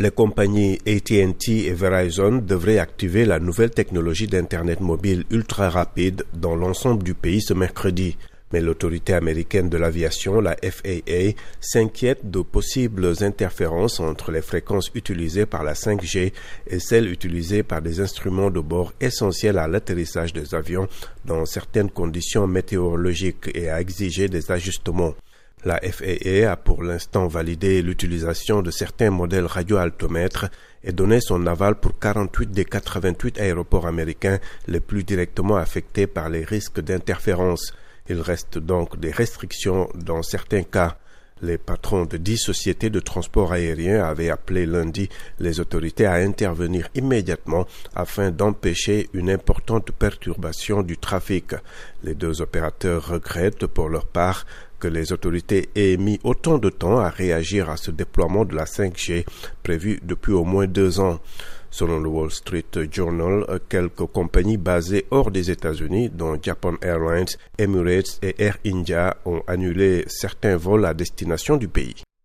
Les compagnies ATT et Verizon devraient activer la nouvelle technologie d'Internet mobile ultra rapide dans l'ensemble du pays ce mercredi. Mais l'autorité américaine de l'aviation, la FAA, s'inquiète de possibles interférences entre les fréquences utilisées par la 5G et celles utilisées par des instruments de bord essentiels à l'atterrissage des avions dans certaines conditions météorologiques et a exigé des ajustements. La FAA a pour l'instant validé l'utilisation de certains modèles radioaltomètres et donné son aval pour 48 des 88 aéroports américains les plus directement affectés par les risques d'interférence. Il reste donc des restrictions dans certains cas. Les patrons de dix sociétés de transport aérien avaient appelé lundi les autorités à intervenir immédiatement afin d'empêcher une importante perturbation du trafic. Les deux opérateurs regrettent pour leur part que les autorités aient mis autant de temps à réagir à ce déploiement de la 5G prévu depuis au moins deux ans. Selon le Wall Street Journal, quelques compagnies basées hors des États-Unis, dont Japan Airlines, Emirates et Air India, ont annulé certains vols à destination du pays.